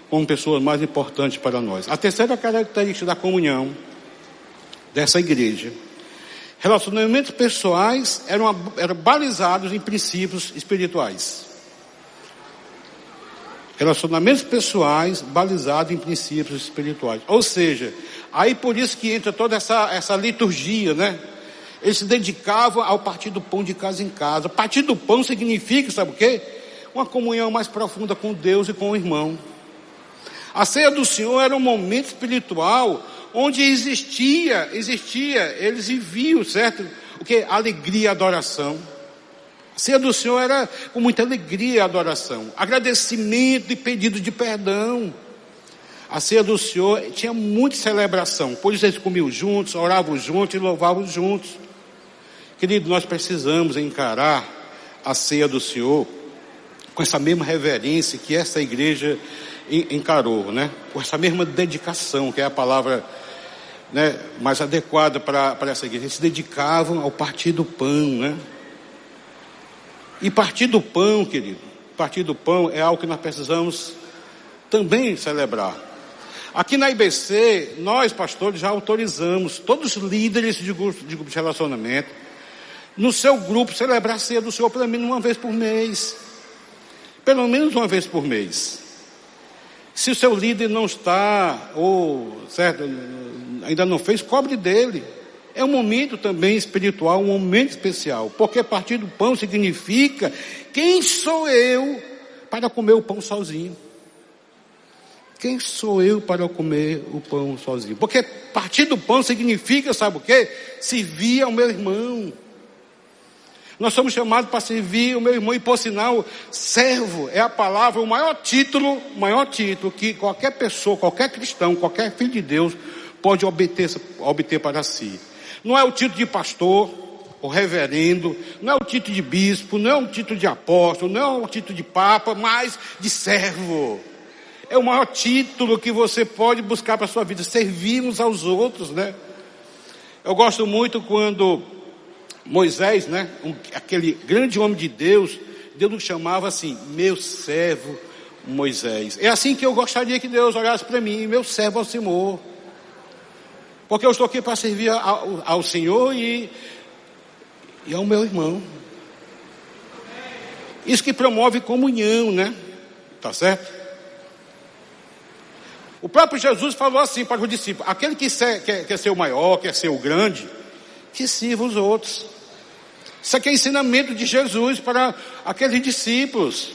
como pessoas mais importantes para nós. A terceira característica da comunhão dessa igreja. Relacionamentos pessoais eram, eram balizados em princípios espirituais. Relacionamentos pessoais balizados em princípios espirituais. Ou seja, aí por isso que entra toda essa, essa liturgia, né? Eles se dedicavam ao partir do pão de casa em casa. Partir do pão significa, sabe o quê? Uma comunhão mais profunda com Deus e com o irmão. A ceia do Senhor era um momento espiritual onde existia, existia, eles viviam, certo? O que? Alegria e adoração. A ceia do Senhor era com muita alegria e adoração, agradecimento e pedido de perdão. A ceia do Senhor tinha muita celebração, por isso eles comiam juntos, oravam juntos e louvavam juntos. Querido, nós precisamos encarar a ceia do Senhor com essa mesma reverência que essa igreja encarou, né? Com essa mesma dedicação, que é a palavra né, mais adequada para essa igreja. Eles se dedicavam ao partir do pão, né? E partir do pão, querido, partir do pão é algo que nós precisamos também celebrar. Aqui na IBC, nós, pastores, já autorizamos todos os líderes de de, grupo de relacionamento no seu grupo celebrar a ceia do Senhor pelo menos uma vez por mês. Pelo menos uma vez por mês. Se o seu líder não está, ou certo, ainda não fez, cobre dele. É um momento também espiritual, um momento especial, porque partir do pão significa quem sou eu para comer o pão sozinho? Quem sou eu para comer o pão sozinho? Porque partir do pão significa, sabe o que? Servir ao meu irmão. Nós somos chamados para servir o meu irmão e por sinal, servo é a palavra, o maior título, o maior título que qualquer pessoa, qualquer cristão, qualquer filho de Deus pode obter, obter para si. Não é o título de pastor, o reverendo, não é o título de bispo, não é o título de apóstolo, não é o título de papa, mas de servo. É o maior título que você pode buscar para a sua vida, servir uns aos outros, né? Eu gosto muito quando Moisés, né? Um, aquele grande homem de Deus, Deus o chamava assim, meu servo Moisés. É assim que eu gostaria que Deus olhasse para mim, meu servo ao Senhor. Porque eu estou aqui para servir ao, ao Senhor e, e ao meu irmão. Isso que promove comunhão, né? Tá certo? O próprio Jesus falou assim para os discípulos: aquele que quer, quer ser o maior, quer ser o grande, que sirva os outros. Isso aqui é ensinamento de Jesus para aqueles discípulos.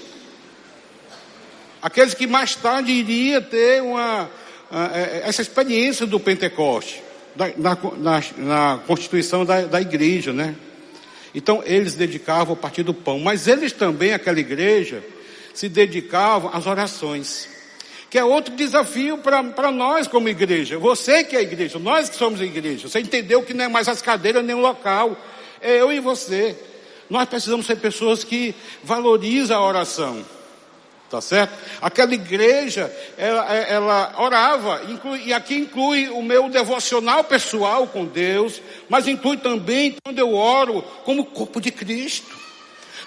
Aqueles que mais tarde iriam ter uma, é, essa experiência do Pentecoste, na, na, na constituição da, da igreja, né? Então eles dedicavam a partir do pão, mas eles também, aquela igreja, se dedicavam às orações que é outro desafio para nós como igreja. Você que é igreja, nós que somos igreja. Você entendeu que não é mais as cadeiras nem o local, é eu e você. Nós precisamos ser pessoas que valorizam a oração. Tá certo? Aquela igreja, ela, ela orava, inclui, e aqui inclui o meu devocional pessoal com Deus, mas inclui também quando eu oro como corpo de Cristo.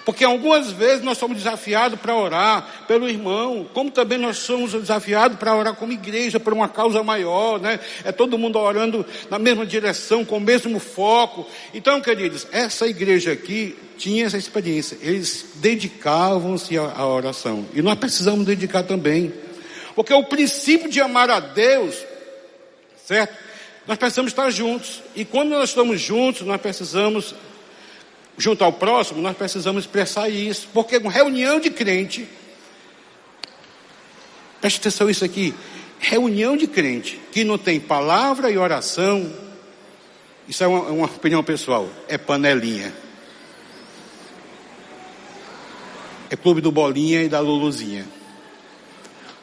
Porque algumas vezes nós somos desafiados para orar pelo irmão, como também nós somos desafiados para orar como igreja, por uma causa maior, né? É todo mundo orando na mesma direção, com o mesmo foco. Então, queridos, essa igreja aqui tinha essa experiência. Eles dedicavam-se à oração. E nós precisamos dedicar também. Porque o princípio de amar a Deus, certo? Nós precisamos estar juntos. E quando nós estamos juntos, nós precisamos junto ao próximo, nós precisamos expressar isso, porque uma reunião de crente, preste atenção isso aqui, reunião de crente que não tem palavra e oração, isso é uma, uma opinião pessoal, é panelinha. É clube do Bolinha e da Luluzinha.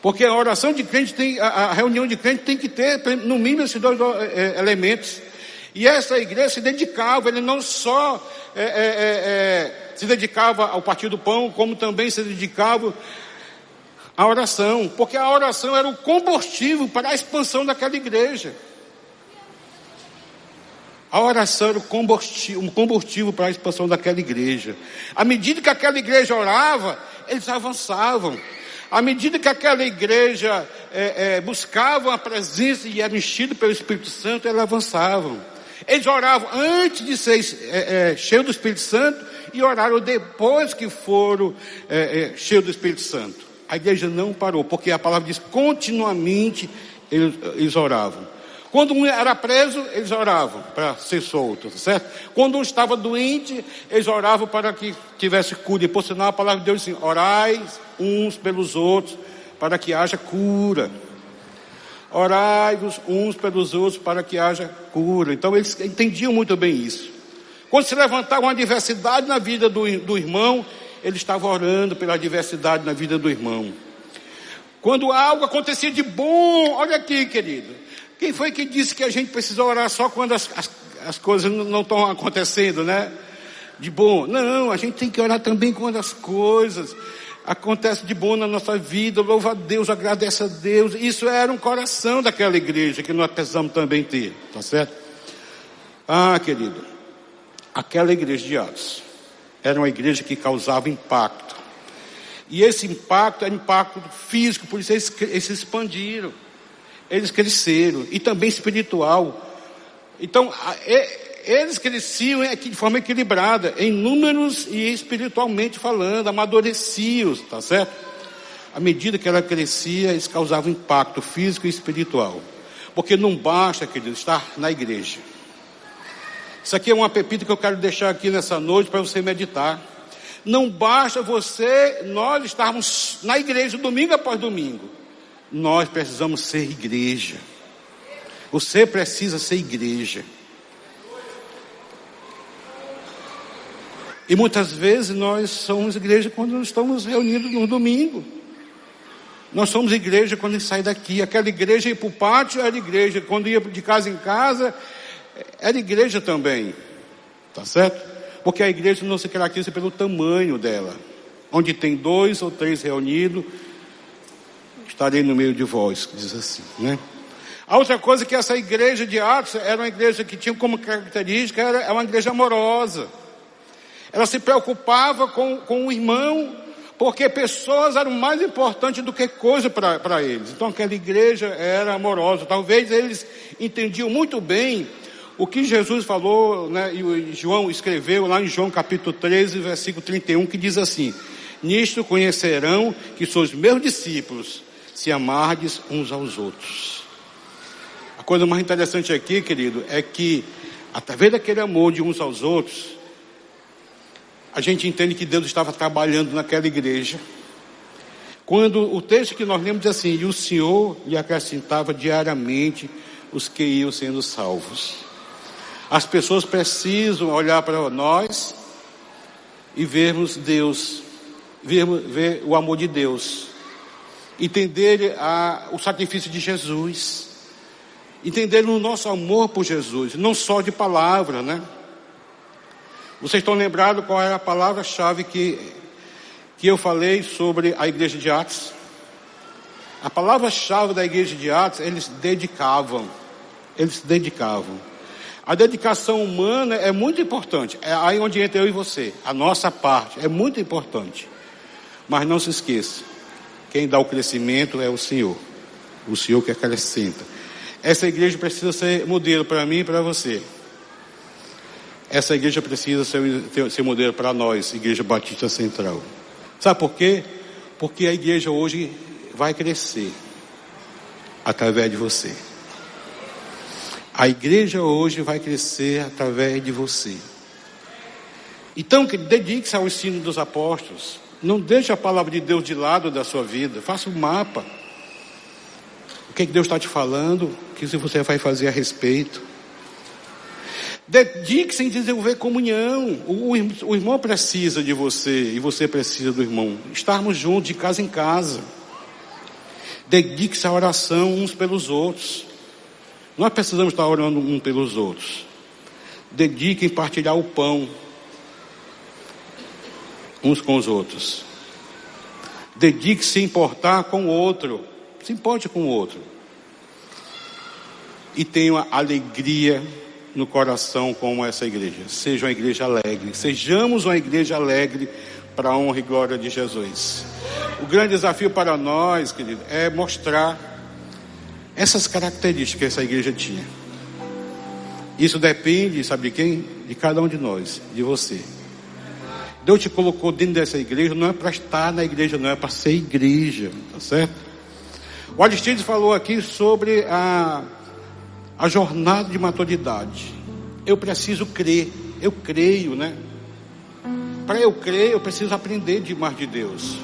Porque a oração de crente tem, a, a reunião de crente tem que ter, no mínimo, esses dois é, elementos. E essa igreja se dedicava, ele não só é, é, é, é, se dedicava ao partir do pão, como também se dedicava à oração, porque a oração era o combustível para a expansão daquela igreja. A oração era o combustível, um combustível para a expansão daquela igreja. À medida que aquela igreja orava, eles avançavam. À medida que aquela igreja é, é, buscava a presença e era enchido pelo Espírito Santo, eles avançavam. Eles oravam antes de ser é, é, cheios do Espírito Santo e oraram depois que foram é, é, cheios do Espírito Santo. A igreja não parou, porque a palavra diz continuamente eles, eles oravam. Quando um era preso, eles oravam para ser solto, certo? Quando um estava doente, eles oravam para que tivesse cura. E por sinal, a palavra de Deus diz assim: orai uns pelos outros para que haja cura. Orai-vos uns pelos outros para que haja cura. Então eles entendiam muito bem isso. Quando se levantava uma diversidade na vida do, do irmão, ele estava orando pela diversidade na vida do irmão. Quando algo acontecia de bom, olha aqui, querido. Quem foi que disse que a gente precisa orar só quando as, as, as coisas não estão acontecendo, né? De bom. Não, a gente tem que orar também quando as coisas acontece de bom na nossa vida, louva a Deus, agradece a Deus. Isso era um coração daquela igreja que nós precisamos também ter, tá certo? Ah, querido, aquela igreja de Atos era uma igreja que causava impacto. E esse impacto era impacto físico, por isso eles, eles se expandiram, eles cresceram, e também espiritual. Então, eles cresciam de forma equilibrada, em números e espiritualmente falando, amadureciam, tá certo? À medida que ela crescia, eles causavam impacto físico e espiritual. Porque não basta, querido, estar na igreja. Isso aqui é uma pepita que eu quero deixar aqui nessa noite para você meditar. Não basta você, nós estarmos na igreja domingo após domingo. Nós precisamos ser igreja. Você precisa ser igreja. E muitas vezes nós somos igreja quando estamos reunidos no domingo. Nós somos igreja quando a gente sai daqui. Aquela igreja ir para o pátio era igreja. Quando ia de casa em casa, era igreja também. Tá certo? Porque a igreja não se caracteriza pelo tamanho dela. Onde tem dois ou três reunidos, estarei no meio de vós, diz assim, né? A outra coisa é que essa igreja de Atos era uma igreja que tinha como característica, era uma igreja amorosa. Ela se preocupava com, com o irmão, porque pessoas eram mais importantes do que coisa para eles. Então aquela igreja era amorosa. Talvez eles entendiam muito bem o que Jesus falou, né, e João escreveu lá em João capítulo 13, versículo 31, que diz assim: Nisto conhecerão que sois meus discípulos, se amardes uns aos outros. A coisa mais interessante aqui, querido, é que através daquele amor de uns aos outros, a gente entende que Deus estava trabalhando naquela igreja. Quando o texto que nós lemos diz assim: E o Senhor lhe acrescentava diariamente os que iam sendo salvos. As pessoas precisam olhar para nós e vermos Deus, ver, ver o amor de Deus, entender a, o sacrifício de Jesus, entender o nosso amor por Jesus, não só de palavra, né? Vocês estão lembrados qual era a palavra-chave que, que eu falei sobre a igreja de Atos? A palavra-chave da igreja de Atos, eles dedicavam. Eles se dedicavam. A dedicação humana é muito importante. É aí onde entra eu e você. A nossa parte é muito importante. Mas não se esqueça: quem dá o crescimento é o Senhor. O Senhor que acrescenta. Essa igreja precisa ser modelo para mim e para você. Essa igreja precisa ser, ser modelo para nós, Igreja Batista Central. Sabe por quê? Porque a igreja hoje vai crescer através de você. A igreja hoje vai crescer através de você. Então, dedique-se ao ensino dos apóstolos. Não deixe a palavra de Deus de lado da sua vida. Faça um mapa. O que, é que Deus está te falando? O que você vai fazer a respeito? Dedique-se em desenvolver comunhão. O, o, irmão precisa de você e você precisa do irmão. Estarmos juntos de casa em casa. Dedique-se à oração uns pelos outros. Nós precisamos estar orando uns pelos outros. Dedique em partilhar o pão uns com os outros. Dedique-se a importar com o outro. Se importe com o outro. E tenha alegria no coração como essa igreja. Seja uma igreja alegre. Sejamos uma igreja alegre para a honra e glória de Jesus. O grande desafio para nós, querido, é mostrar essas características que essa igreja tinha. Isso depende, sabe de quem? De cada um de nós, de você. Deus te colocou dentro dessa igreja, não é para estar na igreja, não é para ser igreja, tá certo? O Aristides falou aqui sobre a, a jornada de maturidade. Eu preciso crer, eu creio, né? Para eu crer, eu preciso aprender demais de Deus.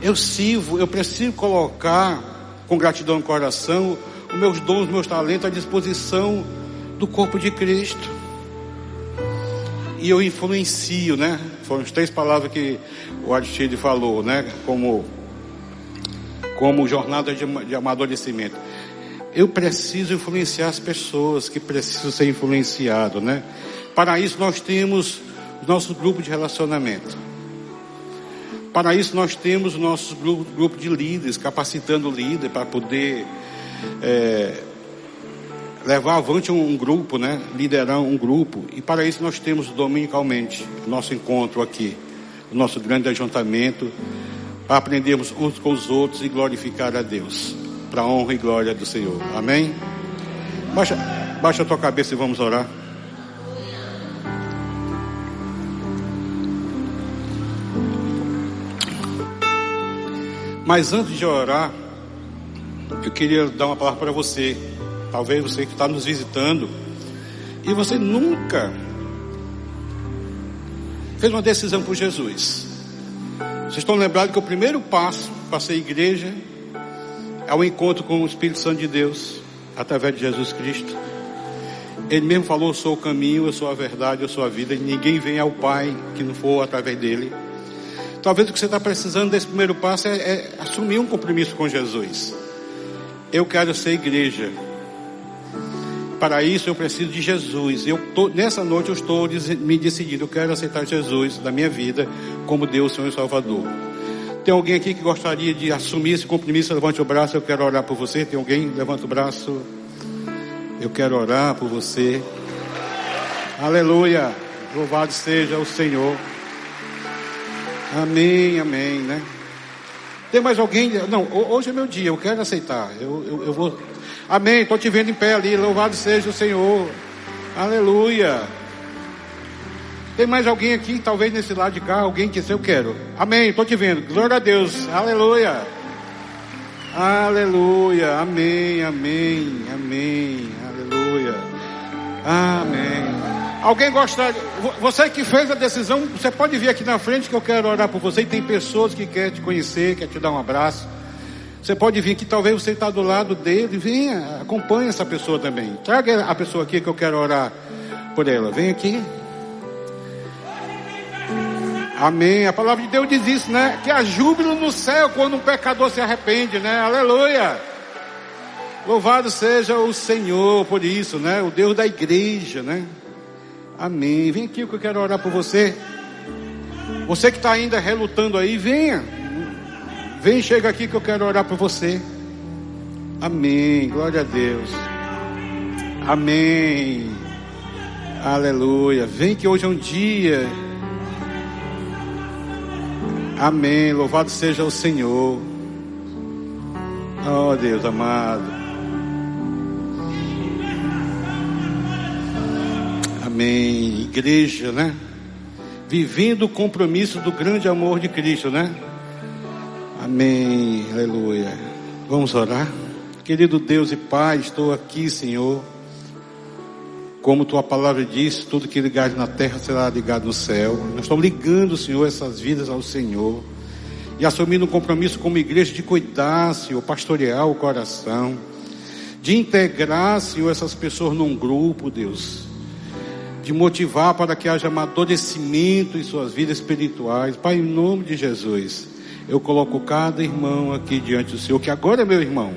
Eu sirvo, eu preciso colocar com gratidão no coração, os meus dons, os meus talentos à disposição do corpo de Cristo. E eu influencio, né? Foram as três palavras que o Aristide falou, né? Como, como jornada de, de amadurecimento. Eu preciso influenciar as pessoas que precisam ser influenciadas, né? Para isso nós temos o nosso grupo de relacionamento. Para isso nós temos o nosso grupo, grupo de líderes, capacitando o líder para poder é, levar avante um, um, grupo, né? liderar um grupo. E para isso nós temos dominicalmente nosso encontro aqui, o nosso grande ajuntamento, para aprendermos uns com os outros e glorificar a Deus, para a honra e glória do Senhor. Amém? Baixa, baixa a tua cabeça e vamos orar. Mas antes de orar, eu queria dar uma palavra para você. Talvez você que está nos visitando e você nunca fez uma decisão por Jesus. Vocês estão lembrados que o primeiro passo para ser igreja é o encontro com o Espírito Santo de Deus através de Jesus Cristo. Ele mesmo falou: Eu sou o caminho, eu sou a verdade, eu sou a vida. E ninguém vem ao Pai que não for através dele. Talvez o que você está precisando desse primeiro passo é, é assumir um compromisso com Jesus. Eu quero ser igreja. Para isso eu preciso de Jesus. Eu tô, nessa noite eu estou me decidindo. Eu quero aceitar Jesus na minha vida como Deus, Senhor e Salvador. Tem alguém aqui que gostaria de assumir esse compromisso? Levante o braço. Eu quero orar por você. Tem alguém? Levanta o braço. Eu quero orar por você. Aleluia. Louvado seja o Senhor. Amém, amém, né? Tem mais alguém? Não, hoje é meu dia, eu quero aceitar. Eu, eu, eu vou. Amém, estou te vendo em pé ali. Louvado seja o Senhor. Aleluia. Tem mais alguém aqui, talvez nesse lado de cá, alguém que disse, eu quero. Amém, estou te vendo. Glória a Deus. Aleluia. Aleluia. Amém, amém, amém. Aleluia. Amém. Alguém gosta, você que fez a decisão, você pode vir aqui na frente que eu quero orar por você. E tem pessoas que querem te conhecer, querem te dar um abraço. Você pode vir aqui, talvez você está do lado dele, venha, acompanhe essa pessoa também. Traga a pessoa aqui que eu quero orar por ela. Vem aqui. Amém. A palavra de Deus diz isso, né? Que há júbilo no céu quando um pecador se arrepende, né? Aleluia. Louvado seja o Senhor por isso, né? O Deus da igreja, né? Amém. Vem aqui que eu quero orar por você. Você que está ainda relutando aí, venha. Vem, chega aqui que eu quero orar por você. Amém. Glória a Deus. Amém. Aleluia. Vem que hoje é um dia. Amém. Louvado seja o Senhor. Oh Deus amado. Amém. Igreja, né? Vivendo o compromisso do grande amor de Cristo, né? Amém. Aleluia. Vamos orar. Querido Deus e Pai, estou aqui, Senhor. Como tua palavra diz, tudo que ligar na terra será ligado no céu. Nós estamos ligando, Senhor, essas vidas ao Senhor. E assumindo um compromisso como igreja de cuidar, Senhor, pastorear o coração. De integrar, Senhor, essas pessoas num grupo, Deus. De motivar para que haja amadurecimento em suas vidas espirituais. Pai, em nome de Jesus, eu coloco cada irmão aqui diante do Senhor, que agora é meu irmão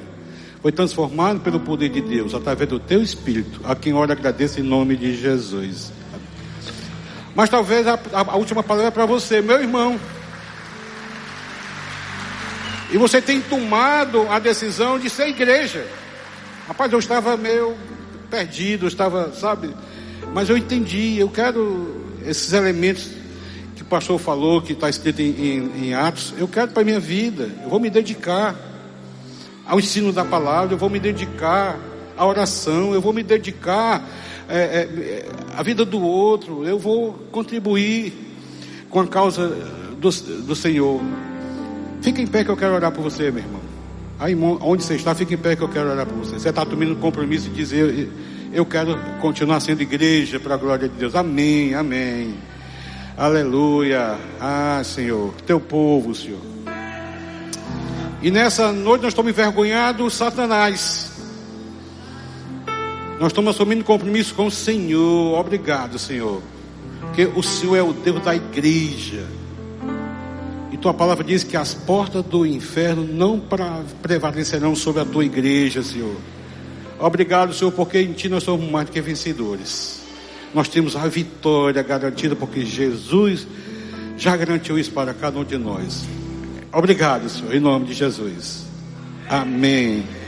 foi transformado pelo poder de Deus, através do teu Espírito, a quem ora agradeço em nome de Jesus. Mas talvez a, a, última palavra é para você, meu irmão. E você tem tomado a decisão de ser igreja. Rapaz, eu estava meio perdido, eu estava, sabe? Mas eu entendi, eu quero esses elementos que o pastor falou, que está escrito em, em, em Atos, eu quero para a minha vida, eu vou me dedicar ao ensino da palavra, eu vou me dedicar à oração, eu vou me dedicar é, é, à vida do outro, eu vou contribuir com a causa do, do Senhor. Fica em pé que eu quero orar por você, meu irmão. Aí onde você está, fica em pé que eu quero orar por você. Você está tomando compromisso de dizer, eu quero continuar sendo igreja para a glória de Deus. Amém, amém. Aleluia. Ah, Senhor, teu povo, Senhor. E nessa noite nós estamos envergonhados Satanás. Nós estamos assumindo compromisso com o Senhor. Obrigado, Senhor. Porque o Senhor é o Deus da igreja. E tua palavra diz que as portas do inferno não prevalecerão sobre a tua igreja, Senhor. Obrigado, Senhor, porque em ti nós somos mais do que vencedores. Nós temos a vitória garantida porque Jesus já garantiu isso para cada um de nós. Obrigado, Senhor, em nome de Jesus. Amém.